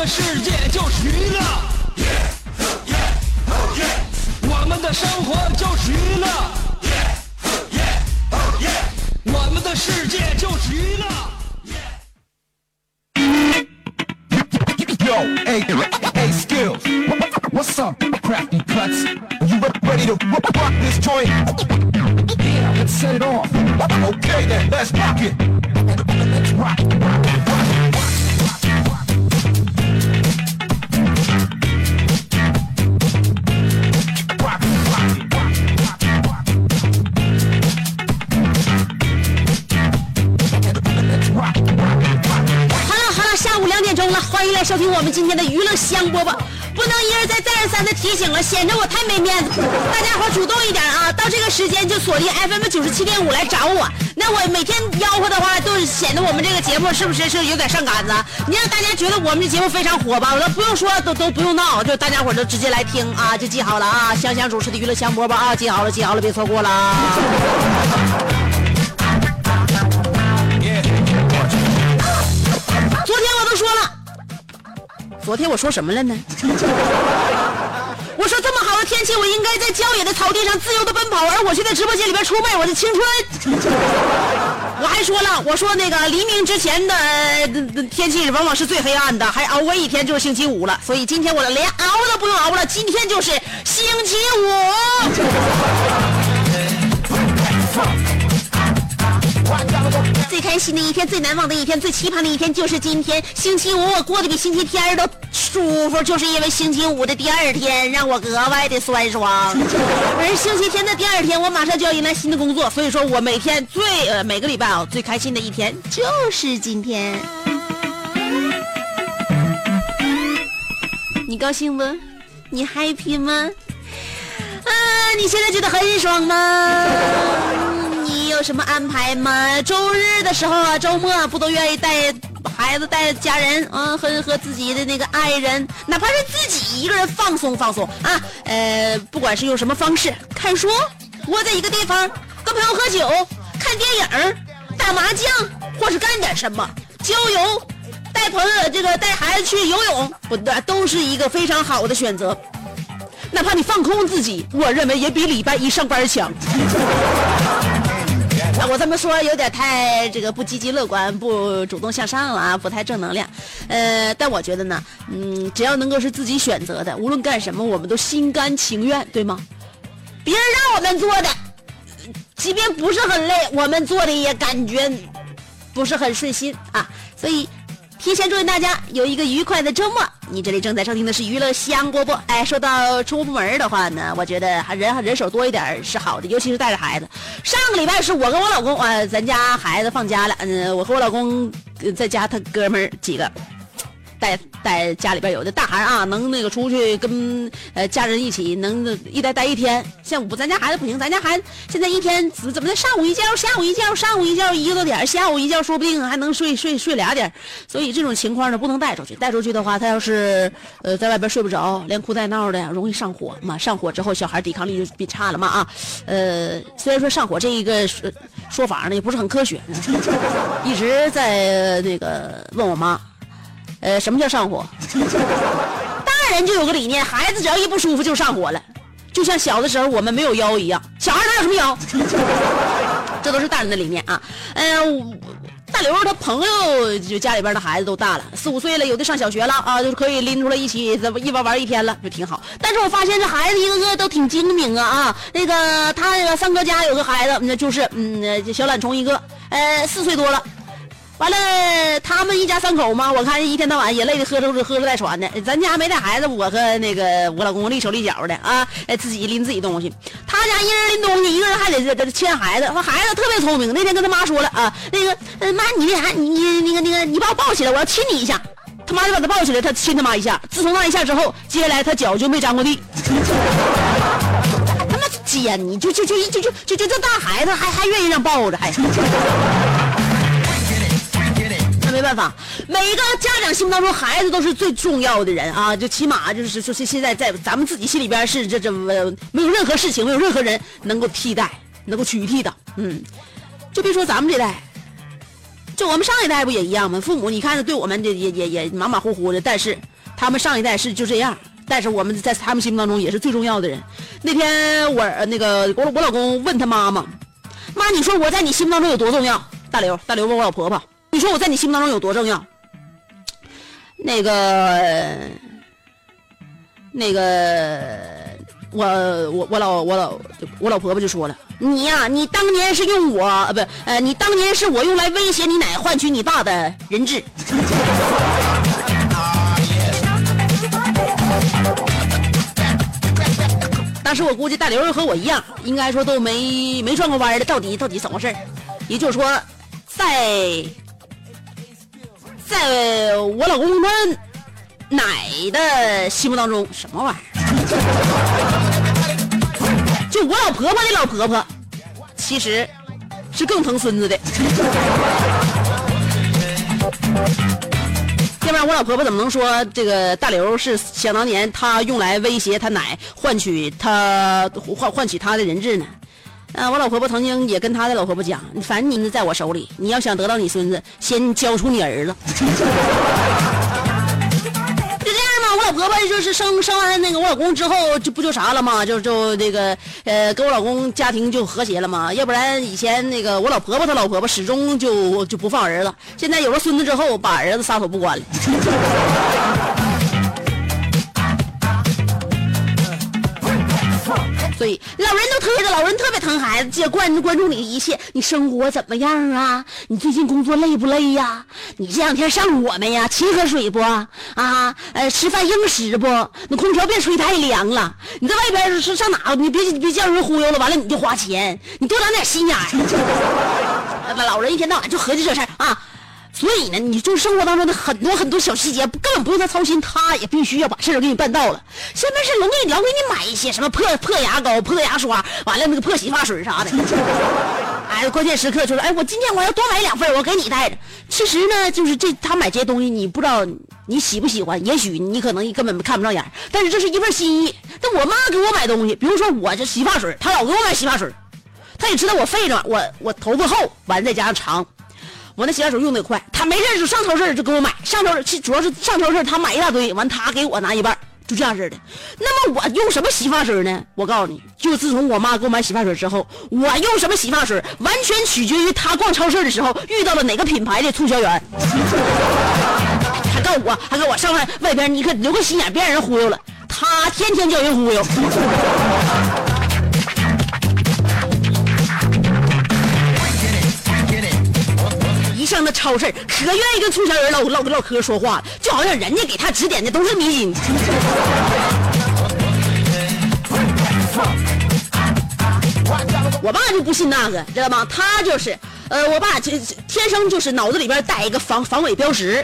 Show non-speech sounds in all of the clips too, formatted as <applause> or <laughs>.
的世界就是娱乐，我们的生活就是娱乐，我们的世界就是娱乐。Yo, hey, hey, skills. What's up, crafty cuts? You ready to rock this joint? Yeah, let's set it off. Okay then, let's rock it. Let's rock, rock, rock, 今天的娱乐香饽饽。不能一而再再而三的提醒了，显得我太没面子。大家伙主动一点啊，到这个时间就锁定 FM 九十七点五来找我。那我每天吆喝的话，都显得我们这个节目是不是是有点上杆子？你让大家觉得我们这节目非常火吧？我都不用说，都都不用闹，就大家伙都直接来听啊，就记好了啊。香香主持的娱乐香饽饽啊，记好了，记好了，别错过了啊。昨天我说什么了呢？<laughs> 我说这么好的天气，我应该在郊野的草地上自由的奔跑，而我却在直播间里边出卖我的青春。<laughs> 我还说了，我说那个黎明之前的天气往往是最黑暗的，还熬过一天就是星期五了，所以今天我连熬都不用熬了，今天就是星期五。心的一天，最难忘的一天，最期盼的一天就是今天星期五，我过得比星期天都舒服，就是因为星期五的第二天让我格外的酸爽。而星期天的第二天，我马上就要迎来新的工作，所以说我每天最呃每个礼拜啊最开心的一天就是今天。你高兴吗？你 happy 吗？啊，你现在觉得很爽吗？有什么安排吗？周日的时候啊，周末不都愿意带孩子、带家人啊，和和自己的那个爱人，哪怕是自己一个人放松放松啊，呃，不管是用什么方式，看书，窝在一个地方，跟朋友喝酒、看电影、打麻将，或是干点什么，郊游，带朋友这个带孩子去游泳，不对，都是一个非常好的选择。哪怕你放空自己，我认为也比礼拜一上班强。啊，我这么说有点太这个不积极乐观、不主动向上了啊，不太正能量。呃，但我觉得呢，嗯，只要能够是自己选择的，无论干什么，我们都心甘情愿，对吗？别人让我们做的，即便不是很累，我们做的也感觉不是很顺心啊。所以，提前祝愿大家有一个愉快的周末。你这里正在收听的是娱乐香饽饽。哎，说到出门的话呢，我觉得还人人手多一点是好的，尤其是带着孩子。上个礼拜是我跟我老公，呃，咱家孩子放假了，嗯、我和我老公在家，他哥们儿几个。带带家里边有的大孩啊，能那个出去跟呃家人一起，能一待待一天。像我咱家孩子不行，咱家孩子现在一天怎么的，上午一觉，下午一觉，上午一觉一个多点，下午一觉说不定还能睡睡睡俩点所以这种情况呢，不能带出去。带出去的话，他要是呃在外边睡不着，连哭带闹的，容易上火嘛。上火之后，小孩抵抗力就变差了嘛啊。呃，虽然说上火这一个说法呢也不是很科学，<laughs> 一直在那个问我妈。呃，什么叫上火？<laughs> 大人就有个理念，孩子只要一不舒服就上火了，就像小的时候我们没有腰一样，小孩哪有什么腰？<laughs> 这都是大人的理念啊。嗯、大刘他朋友就家里边的孩子都大了，四五岁了，有的上小学了啊，就是可以拎出来一起怎么一玩玩一天了，就挺好。但是我发现这孩子一个个都挺精明啊啊！那个他那个三哥家有个孩子，那就是嗯小懒虫一个，呃四岁多了。完了，他们一家三口嘛，我看一天到晚也累得喝着喝着带喘的。咱家没带孩子，我和那个我老公立手立脚的啊，自己拎自己东西。他家一人拎东西，一个人还得得牵孩子。说孩子特别聪明，那天跟他妈说了啊，那个妈，你那啥，你你那个那个，你把我抱起来，我要亲你一下。他妈就把他抱起来，他亲他妈一下。自从那一下之后，接下来他脚就没沾过地。<laughs> 他妈奸，你就就就就就就就这大孩子还还愿意让抱着，还。没办法，每一个家长心目当中，孩子都是最重要的人啊！就起码就是说，是现在在咱们自己心里边是这这么没有任何事情，没有任何人能够替代，能够取替的。嗯，就别说咱们这代，就我们上一代不也一样吗？父母你看对我们这也也也马马虎虎的，但是他们上一代是就这样，但是我们在他们心目当中也是最重要的人。那天我那个我我老公问他妈妈：“妈，你说我在你心目当中有多重要？”大刘，大刘问我老婆婆。你说我在你心目当中有多重要？那个，那个，我我我老我老我老婆婆就说了，你呀，你当年是用我呃不呃，你当年是我用来威胁你奶换取你爸的人质。<laughs> 当时我估计大刘和我一样，应该说都没没转过弯的，到底到底怎么回事也就是说，在。在我老公他奶的心目当中，什么玩意儿？就我老婆婆的老婆婆，其实是更疼孙子的。<laughs> 要不然我老婆婆怎么能说这个大刘是想当年他用来威胁他奶，换取他换换取他的人质呢？啊，我老婆婆曾经也跟她的老婆婆讲，反正你在我手里，你要想得到你孙子，先交出你儿子。<laughs> 就这样嘛，我老婆婆就是生生完那个我老公之后，就不就啥了嘛，就就那个呃，跟我老公家庭就和谐了嘛。要不然以前那个我老婆婆她老婆婆始终就就不放儿子，现在有了孙子之后，把儿子撒手不管了。所以老人都特着，老人特别疼孩子，接关关注你的一切，你生活怎么样啊？你最近工作累不累呀？你这两天上火没呀？勤喝水不？啊，呃，吃饭硬实不？那空调别吹太凉了。你在外边是上哪？你别别叫人忽悠了，完了你就花钱，你多长点心眼儿。<laughs> 老人一天到晚就合计这事儿啊。所以呢，你就生活当中的很多很多小细节，根本不用他操心，他也必须要把事儿给你办到了。下面是老给你老给你买一些什么破破牙膏、破牙刷，完了那个破洗发水啥的。哎，关键时刻就是，哎，我今天我要多买两份，我给你带着。其实呢，就是这他买这些东西，你不知道你喜不喜欢，也许你可能根本看不上眼，但是这是一份心意。但我妈给我买东西，比如说我这洗发水，她老给我买洗发水，她也知道我费着，我我头发厚，完再加上长。我那洗发水用的快，他没事就上超市就给我买，上超市主要是上超市他买一大堆，完他给我拿一半，就这样式的。那么我用什么洗发水呢？我告诉你，就自从我妈给我买洗发水之后，我用什么洗发水完全取决于他逛超市的时候遇到了哪个品牌的促销员。还告我，还给我上外外边，你可留个心眼，别让人忽悠了。他天天叫人忽悠。超市可愿意跟促销员唠唠唠嗑说话，就好像人家给他指点的都是迷津。<laughs> 我爸就不信那个，知道吗？他就是，呃，我爸就天生就是脑子里边带一个防防伪标识。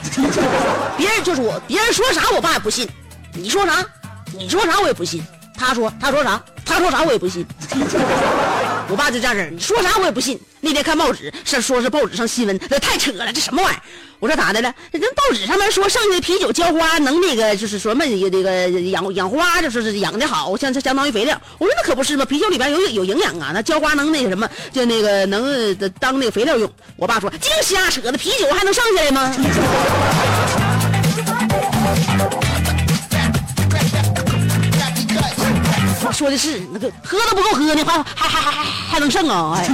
别人就是我，别人说啥我爸也不信。你说啥？你说啥我也不信。他说他说啥？他说啥我也不信。<laughs> 我爸就这样式你说啥我也不信。那天看报纸，是说是报纸上新闻，那太扯了，这什么玩意儿？我说咋的了？人报纸上面说剩下的啤酒浇花能那个，就是说么这个养养花，就是养的好，像相当于肥料。我说那可不是吗？啤酒里边有有营养啊，那浇花能那个什么，就那个能当那个肥料用。我爸说净瞎扯，那啤酒还能剩下来吗？说的是那个喝都不够喝呢，还还还还还还能剩啊！哎，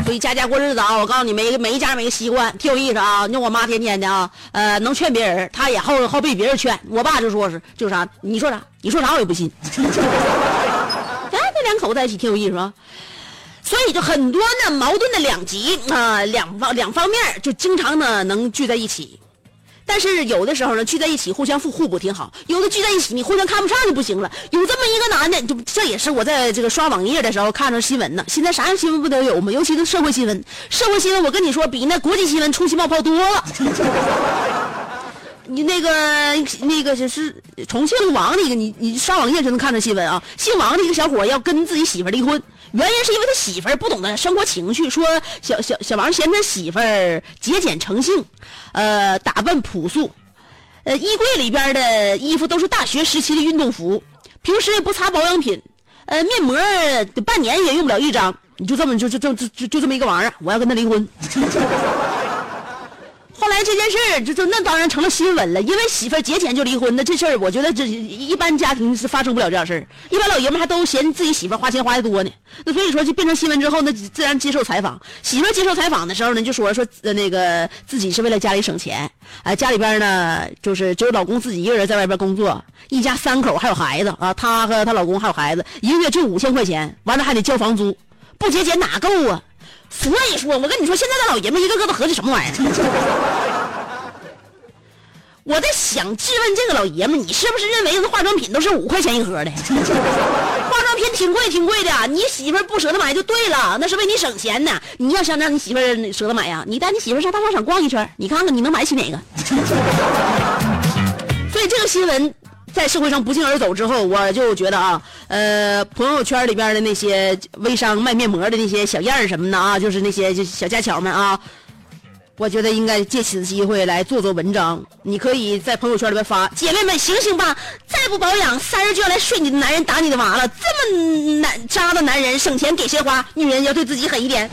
<laughs> 所以家家过日子啊，我告诉你，每每一家每个习惯，挺有意思啊。你我妈天天的啊，呃，能劝别人，她也好好被别人劝。我爸就说是，就是啥，你说啥，你说啥我也不信。<laughs> 哎，这两口子在一起挺有意思啊。所以就很多呢矛盾的两极啊、两方两方面就经常呢能聚在一起。但是有的时候呢，聚在一起互相互互补挺好；有的聚在一起，你互相看不上就不行了。有这么一个男的，就这也是我在这个刷网页的时候看着新闻呢。现在啥样新闻不都有吗？尤其是社会新闻，社会新闻我跟你说，比那国际新闻出奇冒泡多了。你那个那个就是重庆王的一个，你你刷网页就能看到新闻啊。姓王的一个小伙要跟自己媳妇离婚，原因是因为他媳妇不懂得生活情趣，说小小小王嫌他媳妇节俭成性，呃，打扮朴素，呃，衣柜里边的衣服都是大学时期的运动服，平时也不擦保养品，呃，面膜半年也用不了一张，你就这么就就就就就这么一个玩意儿，我要跟他离婚。<laughs> 后来这件事儿就就那当然成了新闻了，因为媳妇儿节俭就离婚，那这事儿我觉得这一般家庭是发生不了这样事儿，一般老爷们还都嫌自己媳妇儿花钱花的多呢。那所以说就变成新闻之后，那自然接受采访。媳妇儿接受采访的时候呢，就说说那个自己是为了家里省钱，啊、家里边呢就是只有老公自己一个人在外边工作，一家三口还有孩子啊，她和她老公还有孩子，一个月就五千块钱，完了还得交房租，不节俭哪够啊？所以说，我跟你说，现在的老爷们一个个都合计什么玩意儿？<laughs> 我在想质问这个老爷们，你是不是认为化妆品都是五块钱一盒的？<laughs> 化妆品挺贵挺贵的，你媳妇不舍得买就对了，那是为你省钱呢。你要想让你媳妇舍得买呀，你带你媳妇上大商场逛一圈，你看看你能买起哪个？<laughs> 所以这个新闻在社会上不胫而走之后，我就觉得啊，呃，朋友圈里边的那些微商卖面膜的那些小样儿什么的啊，就是那些小家巧们啊，我觉得应该借此机会来做做文章。你可以在朋友圈里边发：“姐妹们，醒醒吧！再不保养，三日就要来睡你的男人，打你的娃了。这么男渣的男人，省钱给谁花？女人要对自己狠一点。”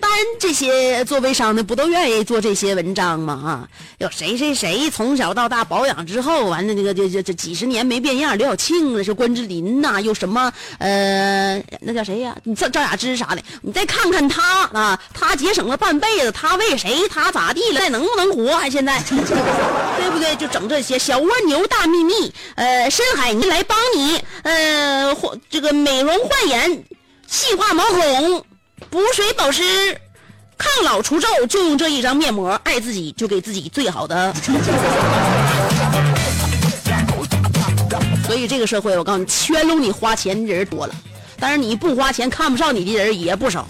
一般这些做微商的不都愿意做这些文章吗？啊，有谁谁谁从小到大保养之后，完了那个这这这几十年没变样，刘晓庆了，是关之琳呐、又什么呃那叫谁呀？赵赵雅芝啥的，你再看看她啊，她节省了半辈子，她为谁？她咋地了？还能不能活？还现在，<laughs> 对不对？就整这些小蜗牛大秘密，呃，深海泥来帮你，呃，这个美容焕颜，细化毛孔。补水保湿、抗老除皱，就用这一张面膜，爱自己就给自己最好的。所以这个社会，我告诉你，圈拢你花钱的人多了，但是你不花钱看不上你的人也不少。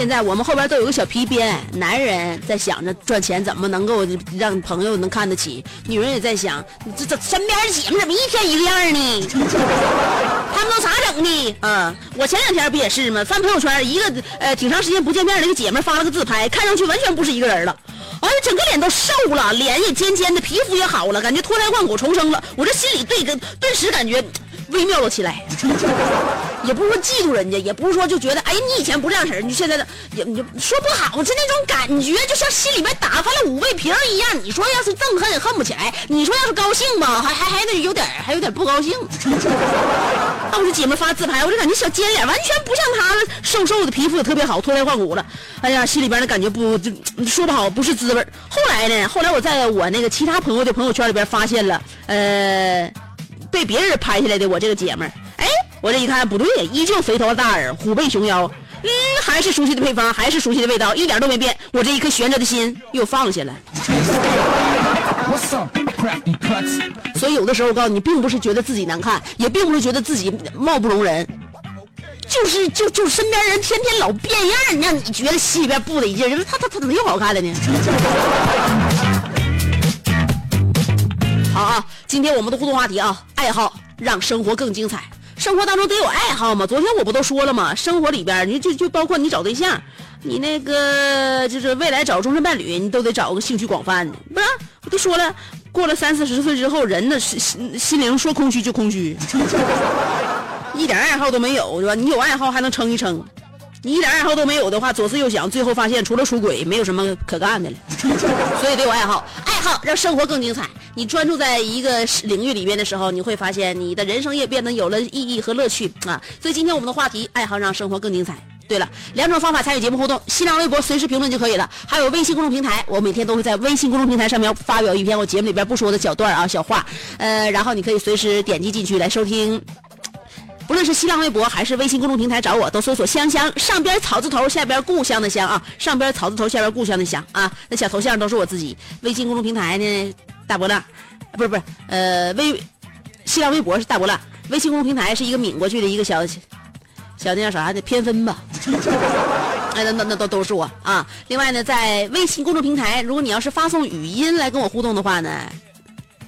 现在我们后边都有个小皮鞭，男人在想着赚钱怎么能够让朋友能看得起，女人也在想，这这身边的姐们怎么一天一个样呢？<laughs> 他们都咋整的？嗯，我前两天不也是吗？翻朋友圈，一个呃挺长时间不见面的一个姐们发了个自拍，看上去完全不是一个人了。哎呀，整个脸都瘦了，脸也尖尖的，皮肤也好了，感觉脱胎换骨重生了。我这心里对个顿时感觉微妙了起来，<laughs> 也不是说嫉妒人家，也不是说就觉得哎你以前不这样式儿，你现在的也你就说不好，是那种感觉，就像心里面打翻了五味瓶一样。你说要是憎恨恨不起来，<laughs> 你说要是高兴吧，还还还得有点还有点不高兴。啊，我这姐们发自拍，我就感觉小尖脸完全不像她了，瘦瘦的，皮肤也特别好，脱胎换骨了。哎呀，心里边的感觉不就说不好，不是滋味儿。后来呢，后来我在我那个其他朋友的朋友圈里边发现了，呃，被别人拍下来的我这个姐们儿。哎，我这一看不对，依旧肥头大耳，虎背熊腰，嗯，还是熟悉的配方，还是熟悉的味道，一点都没变。我这一颗悬着的心又放下了。所以有的时候我告诉你，并不是觉得自己难看，也并不是觉得自己貌不容人，就是就就身边人天天老变样，让你觉得心里边不得劲。他他他怎么又好看了呢？好啊，今天我们的互动话题啊，爱好让生活更精彩。生活当中得有爱好嘛？昨天我不都说了吗？生活里边你就就包括你找对象，你那个就是未来找终身伴侣，你都得找个兴趣广泛的，不是？我都说了，过了三四十岁之后，人的心心心灵说空虚就空虚，<laughs> 一点爱好都没有，是吧？你有爱好还能撑一撑，你一点爱好都没有的话，左思右想，最后发现除了出轨，没有什么可干的了。<laughs> 所以得有爱好，爱好让生活更精彩。你专注在一个领域里边的时候，你会发现你的人生也变得有了意义和乐趣啊。所以今天我们的话题，爱好让生活更精彩。对了，两种方法参与节目互动：新浪微博随时评论就可以了，还有微信公众平台，我每天都会在微信公众平台上面发表一篇我节目里边不说的小段啊、小话，呃，然后你可以随时点击进去来收听。不论是新浪微博还是微信公众平台找我，都搜索“香香”，上边草字头，下边故乡的乡啊，上边草字头，下边故乡的乡啊，那小头像都是我自己。微信公众平台呢，大波浪，不是不是，呃，微新浪微博是大波浪，微信公众平台是一个抿过去的一个小小那叫啥的偏分吧。<laughs> 哎，那那那都都是我啊。另外呢，在微信公众平台，如果你要是发送语音来跟我互动的话呢，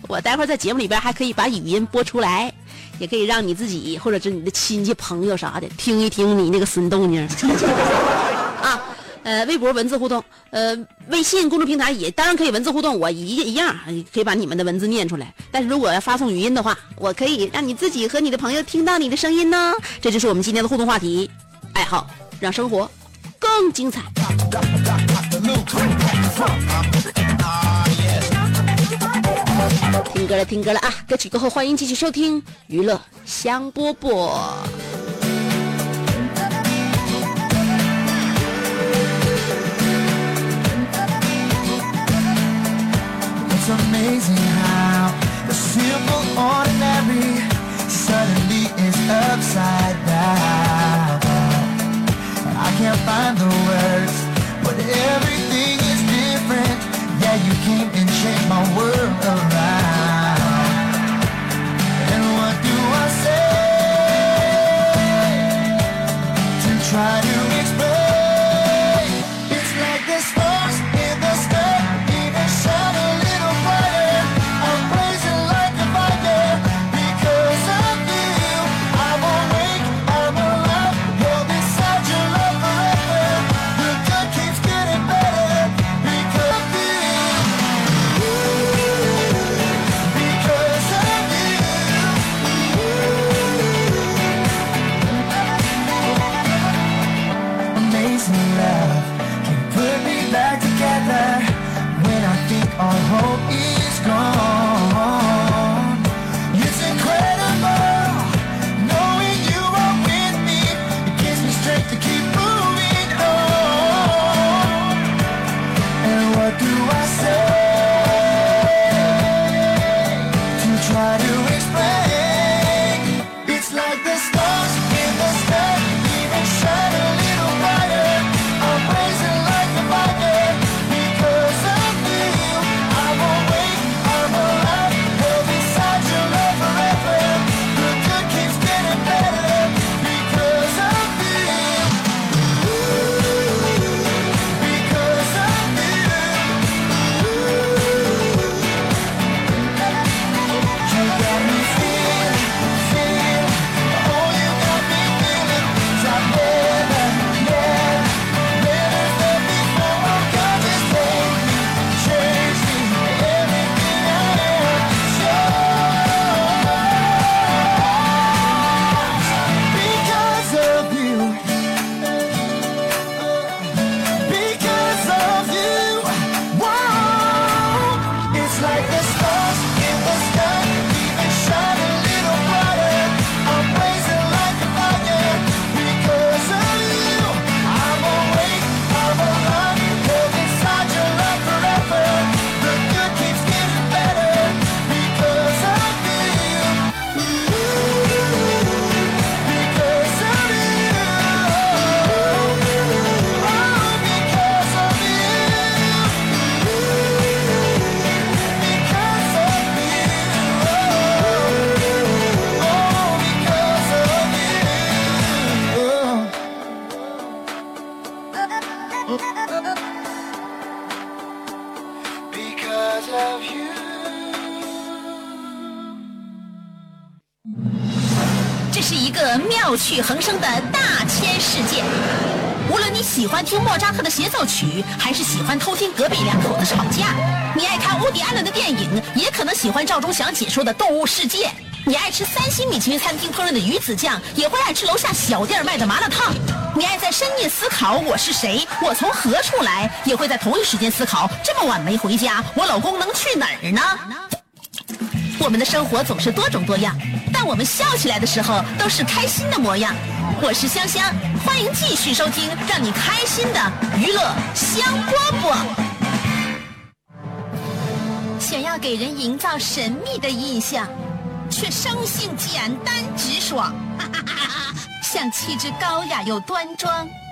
我待会儿在节目里边还可以把语音播出来。也可以让你自己或者是你的亲戚朋友啥的听一听你那个孙动静 <laughs> 啊。呃，微博文字互动，呃，微信公众平台也当然可以文字互动，我一一样可以把你们的文字念出来。但是如果要发送语音的话，我可以让你自己和你的朋友听到你的声音呢。这就是我们今天的互动话题，爱好让生活更精彩。听歌了，听歌了啊！歌曲过后，欢迎继续收听娱乐香饽饽。It's amazing how the simple ordinary suddenly is upside down. I can't find the words, but everything is different. Yeah, you came and changed my world 偷听隔壁两口子吵架，你爱看欧迪安伦的电影，也可能喜欢赵忠祥解说的《动物世界》。你爱吃三星米其林餐厅烹饪的鱼子酱，也会爱吃楼下小店卖的麻辣烫。你爱在深夜思考我是谁，我从何处来，也会在同一时间思考这么晚没回家，我老公能去哪儿呢？我们的生活总是多种多样，但我们笑起来的时候都是开心的模样。我是香香，欢迎继续收听让你开心的娱乐香饽饽。想要给人营造神秘的印象，却生性简单直爽，想气质高雅又端庄，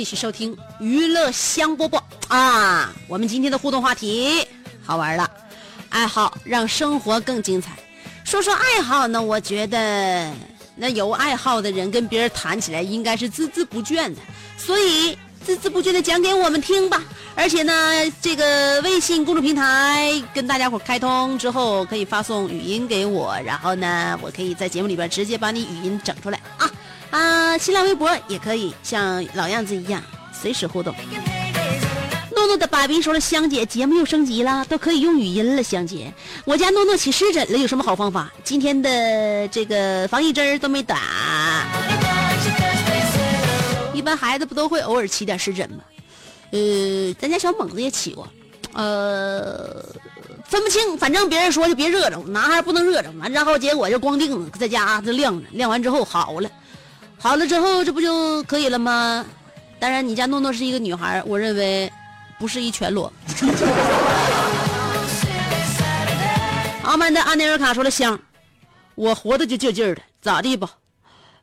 继续收听娱乐香饽饽啊！我们今天的互动话题好玩了，爱好让生活更精彩。说说爱好呢，我觉得那有爱好的人跟别人谈起来应该是孜孜不倦的，所以孜孜不倦的讲给我们听吧。而且呢，这个微信公众平台跟大家伙开通之后，可以发送语音给我，然后呢，我可以在节目里边直接把你语音整出来啊。新浪微博也可以像老样子一样随时互动。诺诺的爸比说了，香姐节目又升级了，都可以用语音了。香姐，我家诺诺起湿疹了，有什么好方法？今天的这个防疫针都没打。一般孩子不都会偶尔起点湿疹吗？呃，咱家小猛子也起过，呃，分不清，反正别人说就别热着，男孩不能热着，完然后结果就光腚在家就晾着，晾完之后好了。好了之后，这不就可以了吗？当然，你家诺诺是一个女孩，我认为不是一全裸。<laughs> 阿曼的阿内尔卡说了香，我活的就劲劲的，咋地吧？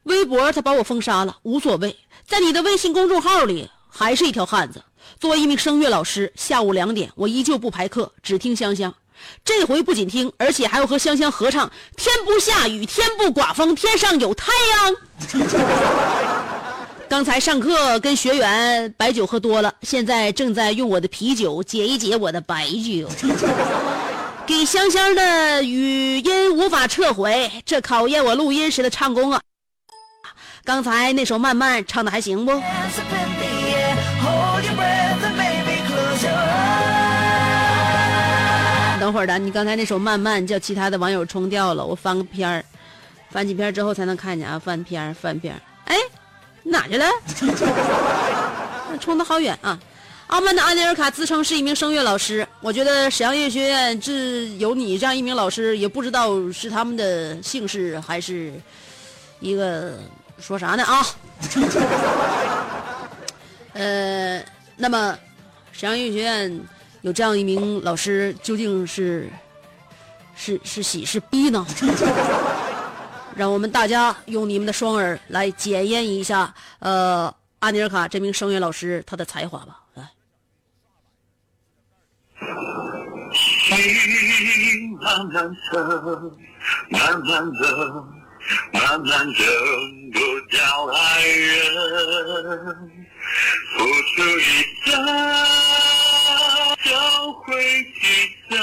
微博他把我封杀了，无所谓，在你的微信公众号里还是一条汉子。作为一名声乐老师，下午两点我依旧不排课，只听香香。这回不仅听，而且还要和香香合唱：天不下雨，天不刮风，天上有太阳。<laughs> 刚才上课跟学员白酒喝多了，现在正在用我的啤酒解一解我的白酒。给香香的语音无法撤回，这考验我录音时的唱功啊！刚才那首《慢慢》唱的还行不？等会儿的，你刚才那首《慢慢》叫其他的网友冲掉了，我翻个片儿，翻几篇之后才能看见啊，翻篇儿翻篇儿。哎，哪去了？<laughs> 冲的好远啊！阿曼的安尼尔卡自称是一名声乐老师，我觉得沈阳音乐学院这有你这样一名老师，也不知道是他们的姓氏还是一个说啥呢啊？<laughs> 呃，那么沈阳音乐学院有这样一名老师，究竟是是是喜是逼呢？<laughs> 让我们大家用你们的双耳来检验一下，呃，阿尼尔卡这名声乐老师他的才华吧。来，慢慢走，慢慢走，不叫爱人。付出一生，会记得。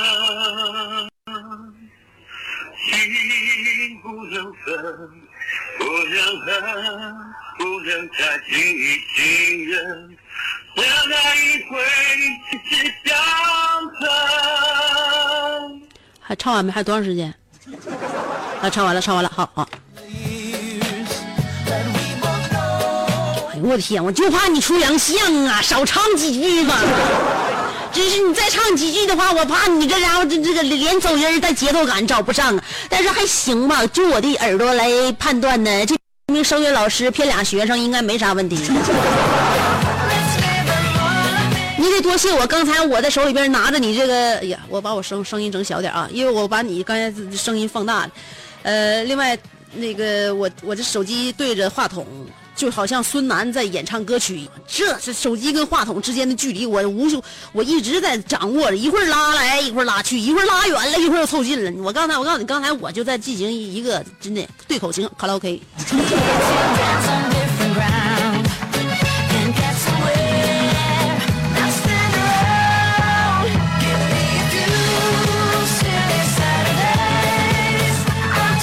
心不能分，不能恨，不能再轻易信任。让那一回是相逢。还唱完没？还有多长时间？啊，唱完了，唱完了，好好。哎呦我的天，我就怕你出洋相啊，少唱几句吧。真是你再唱几句的话，我怕你这家伙这这个连走音带节奏感找不上啊。但是还行吧，就我的耳朵来判断呢，这名声乐老师骗俩学生应该没啥问题。<laughs> 你得多谢我，刚才我在手里边拿着你这个，哎呀，我把我声声音整小点啊，因为我把你刚才声音放大了。呃，另外那个我我这手机对着话筒，就好像孙楠在演唱歌曲一样，这是手机跟话筒之间的距离，我无数我一直在掌握着，一会儿拉来，一会儿拉去，一会儿拉远了，一会儿又凑近了。我刚才我告诉你，刚才我就在进行一个真的对口型卡拉 OK。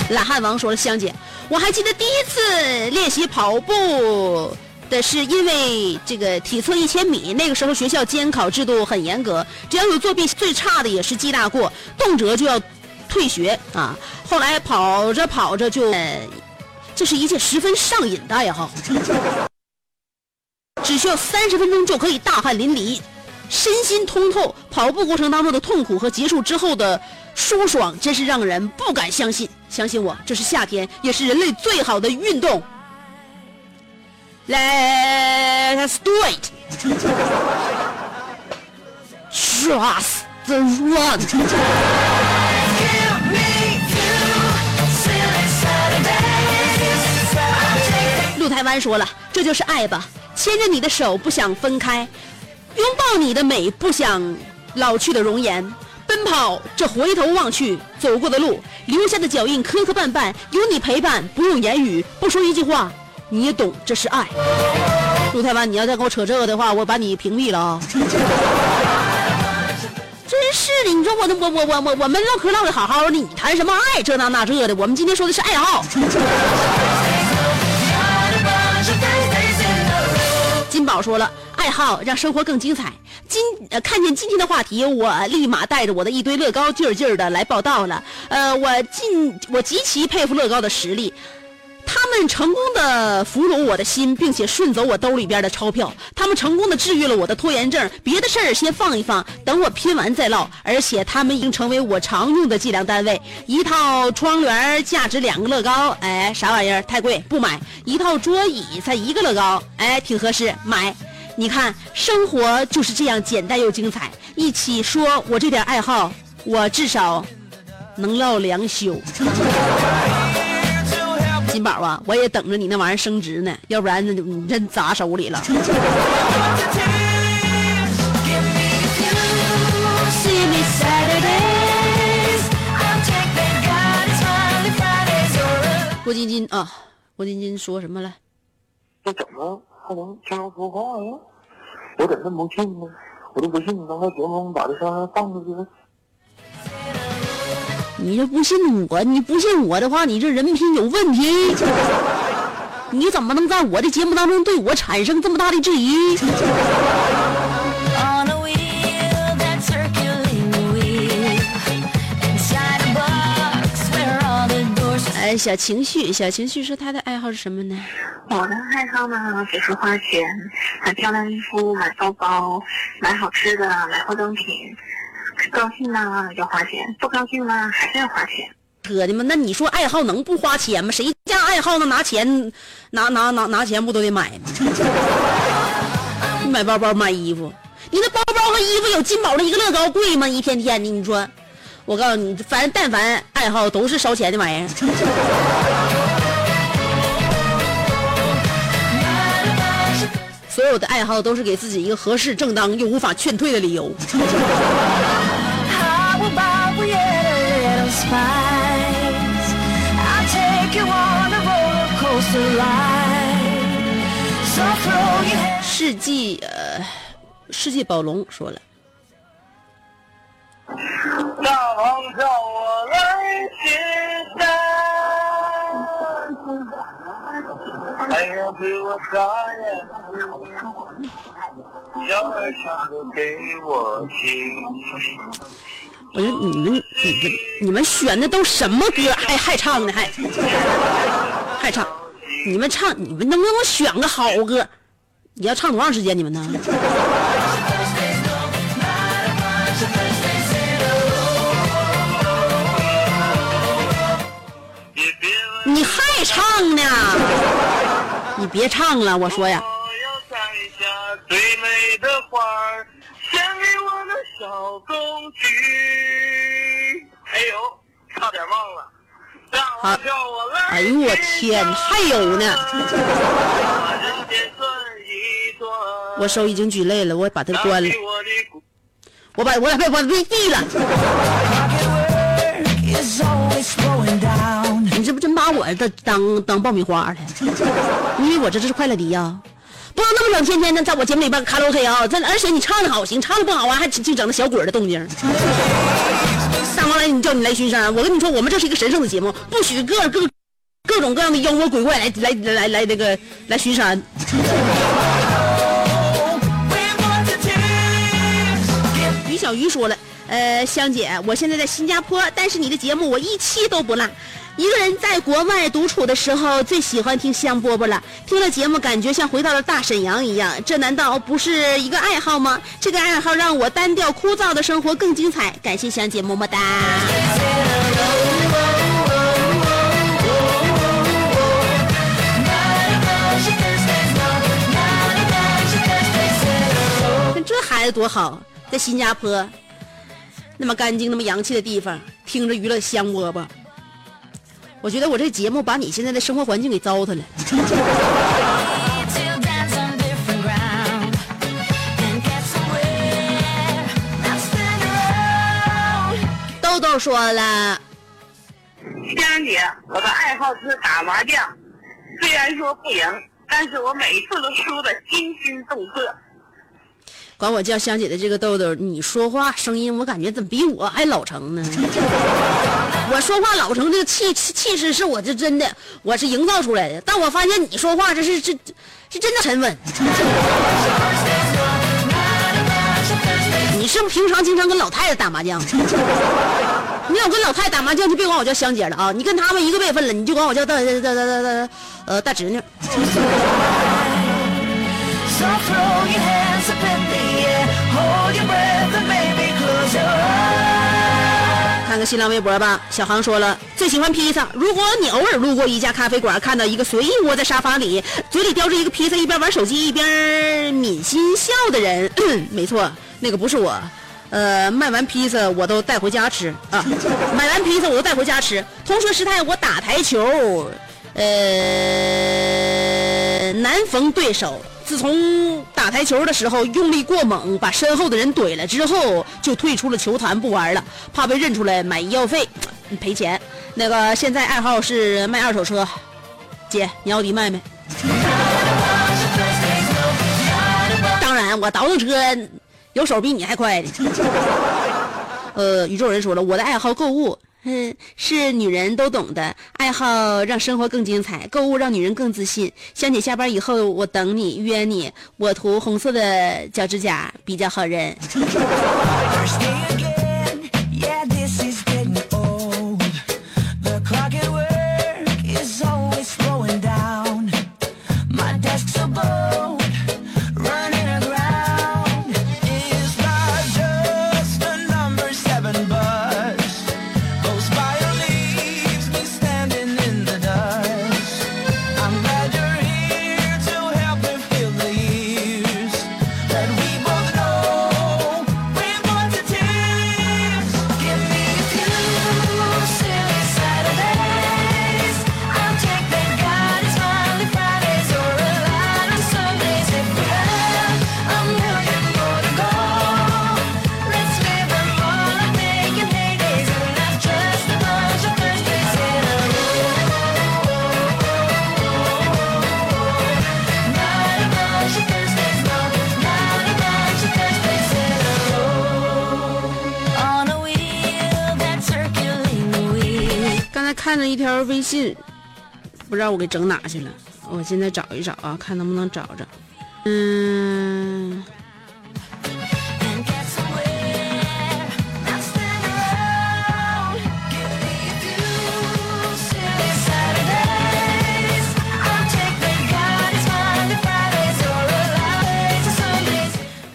懒汉王说了：“香姐，我还记得第一次练习跑步的是因为这个体测一千米，那个时候学校监考制度很严格，只要有作弊，最差的也是记大过，动辄就要退学啊。后来跑着跑着就，呃这是一件十分上瘾的爱好，<laughs> 只需要三十分钟就可以大汗淋漓。”身心通透，跑步过程当中的痛苦和结束之后的舒爽，真是让人不敢相信。相信我，这是夏天，也是人类最好的运动。Let's do it. Trust the one. 鹿台湾说了，这就是爱吧，牵着你的手不想分开，拥抱你的美不想老去的容颜。奔跑这回头望去走过的路，留下的脚印磕磕绊绊，有你陪伴，不用言语，不说一句话，你也懂这是爱。陆太湾，你要再给我扯这个的话，我把你屏蔽了啊！<laughs> 真是的，你说我我我我我我们唠嗑唠的好好的，你谈什么爱这那那这的？我们今天说的是爱好。宝说了，爱好让生活更精彩。今，看见今天的话题，我立马带着我的一堆乐高劲儿劲儿的来报道了。呃，我尽我极其佩服乐高的实力。他们成功的俘虏我的心，并且顺走我兜里边的钞票。他们成功的治愈了我的拖延症。别的事儿先放一放，等我拼完再唠。而且他们已经成为我常用的计量单位。一套窗帘价值两个乐高，哎，啥玩意儿？太贵，不买。一套桌椅才一个乐高，哎，挺合适，买。你看，生活就是这样简单又精彩。一起说我这点爱好，我至少能唠两宿。金宝啊，我也等着你那玩意儿升值呢，要不然那你真砸手里了。<laughs> 郭晶晶啊，郭晶晶说什么了？这怎么还能这样说话呀？我怎么那么不信呢？我都不信你刚才节目中把这声放出去了。你这不信我，你不信我的话，你这人品有问题。<laughs> 你怎么能在我的节目当中对我产生这么大的质疑哎，小情绪，小情绪说他的爱好是什么呢？我的爱好呢，就是花钱，买漂亮衣服，买包包，买好吃的，买化妆品。高兴呢要花钱，不高兴呢还是要花钱。扯的吗？那你说爱好能不花钱吗？谁家爱好能？拿钱，拿拿拿拿钱不都得买吗？你 <laughs> 买包包买衣服，你那包包和衣服有金宝的一个乐高贵吗？一天天的，你说，我告诉你，凡但凡爱好都是烧钱的玩意儿。<laughs> 所有的爱好都是给自己一个合适、正当又无法劝退的理由。<laughs> a little spice? I'll take you on a roller coaster ride. So throw your head 世纪呃，世纪宝龙说了。大王叫我来巡山，还要对我撒盐，小儿唱歌给我听。我说你们、你们、你们选的都什么歌？还还唱呢？还还唱？你们唱，你们能不能选个好歌？你要唱多长时间？你们呢？你还唱呢？你别唱了，我说呀，我要摘下最美的花儿，工具。哎呦，差点忘了，好。哎呦我天，还有呢！我手已经举累了，我把它关了，我把我把把它闭了。你这不真把我这当当爆米花了？你以为我这是快乐迪呀、不能那么冷，天天的在我节目里边卡拉 OK 啊！真的，而且你唱的好行，唱的不好啊，还净整那小鬼的动静。<laughs> 大王来，你叫你来巡山，我跟你说，我们这是一个神圣的节目，不许各各各种各样的妖魔鬼怪来来来来来那个来巡山。<laughs> 于小鱼说了，呃，香姐，我现在在新加坡，但是你的节目我一期都不落。一个人在国外独处的时候，最喜欢听香饽饽了。听了节目，感觉像回到了大沈阳一样。这难道不是一个爱好吗？这个爱好让我单调枯燥的生活更精彩。感谢香姐，么么哒。那这孩子多好，在新加坡，那么干净、那么洋气的地方，听着娱乐香饽饽。我觉得我这节目把你现在的生活环境给糟蹋了。豆豆说了，香姐，我的爱好是打麻将，虽然说不赢，但是我每一次都输得惊心动魄。管我叫香姐的这个豆豆，你说话声音我感觉怎么比我还老成呢？<laughs> 我说话老成，这个气气势是我这真的，我是营造出来的。但我发现你说话这是这是真的沉稳。<laughs> 你是不是平常经常跟老太太打麻将？你要跟老太太打麻将，就别管我叫香姐了啊！你跟他们一个辈分了，你就管我叫大大大大大大呃大侄女。新浪微博吧，小航说了最喜欢披萨。如果你偶尔路过一家咖啡馆，看到一个随意窝在沙发里，嘴里叼着一个披萨，一边玩手机一边抿心笑的人，<laughs> 没错，那个不是我。呃，卖完披萨我都带回家吃 <laughs> 啊，买完披萨我都带回家吃。同学时代我打台球，呃，难逢对手。自从打台球的时候用力过猛，把身后的人怼了之后，就退出了球坛不玩了，怕被认出来买医药费赔钱。那个现在爱好是卖二手车，姐你奥迪卖没？当然，我倒腾车有手比你还快的。呃，宇宙人说了，我的爱好购物，嗯，是女人都懂的爱好，让生活更精彩，购物让女人更自信。香姐下班以后，我等你，约你，我涂红色的脚趾甲比较好认。<laughs> 微信不知道我给整哪去了。我现在找一找啊看能不能找着嗯。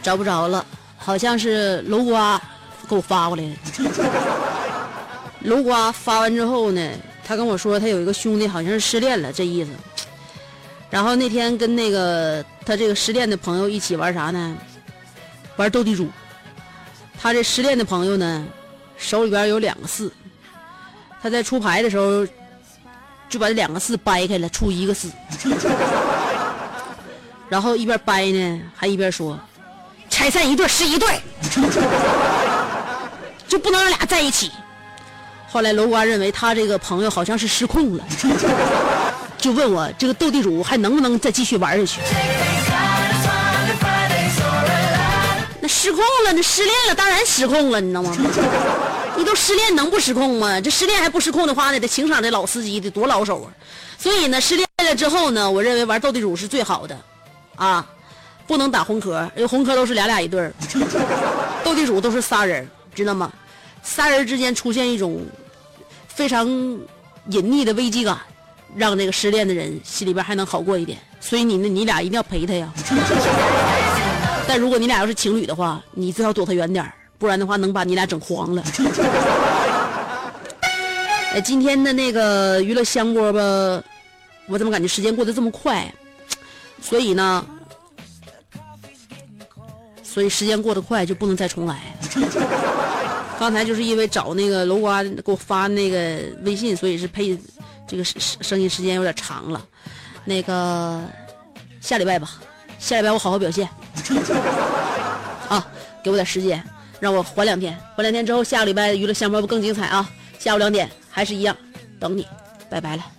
找不着了好像是楼瓜给我发过来的楼瓜发完之后呢他跟我说他有一个兄弟好像是失恋了，这意思。然后那天跟那个他这个失恋的朋友一起玩啥呢？玩斗地主。他这失恋的朋友呢，手里边有两个四，他在出牌的时候就把这两个四掰开了，出一个四，<laughs> 然后一边掰呢，还一边说：“拆散一对是一对，<laughs> 就不能让俩在一起。”后来楼瓜认为他这个朋友好像是失控了，<laughs> 就问我这个斗地主还能不能再继续玩下去？那失控了，那失恋了，当然失控了，你知道吗？<laughs> 你都失恋能不失控吗？这失恋还不失控的话呢，这情场这老司机得多老手啊！所以呢，失恋了之后呢，我认为玩斗地主是最好的，啊，不能打红壳，因为红壳都是俩俩一对儿，斗地主都是仨人，知道吗？仨人之间出现一种非常隐匿的危机感，让这个失恋的人心里边还能好过一点。所以你那，你俩一定要陪他呀。<laughs> 但如果你俩要是情侣的话，你最好躲他远点不然的话能把你俩整黄了。<laughs> 哎，今天的那个娱乐香锅吧，我怎么感觉时间过得这么快？所以呢，所以时间过得快就不能再重来。刚才就是因为找那个楼瓜给我发那个微信，所以是配这个声声音时间有点长了。那个下礼拜吧，下礼拜我好好表现。<laughs> 啊，给我点时间，让我缓两天，缓两天之后，下个礼拜娱乐项目不更精彩啊！下午两点还是一样，等你，拜拜了。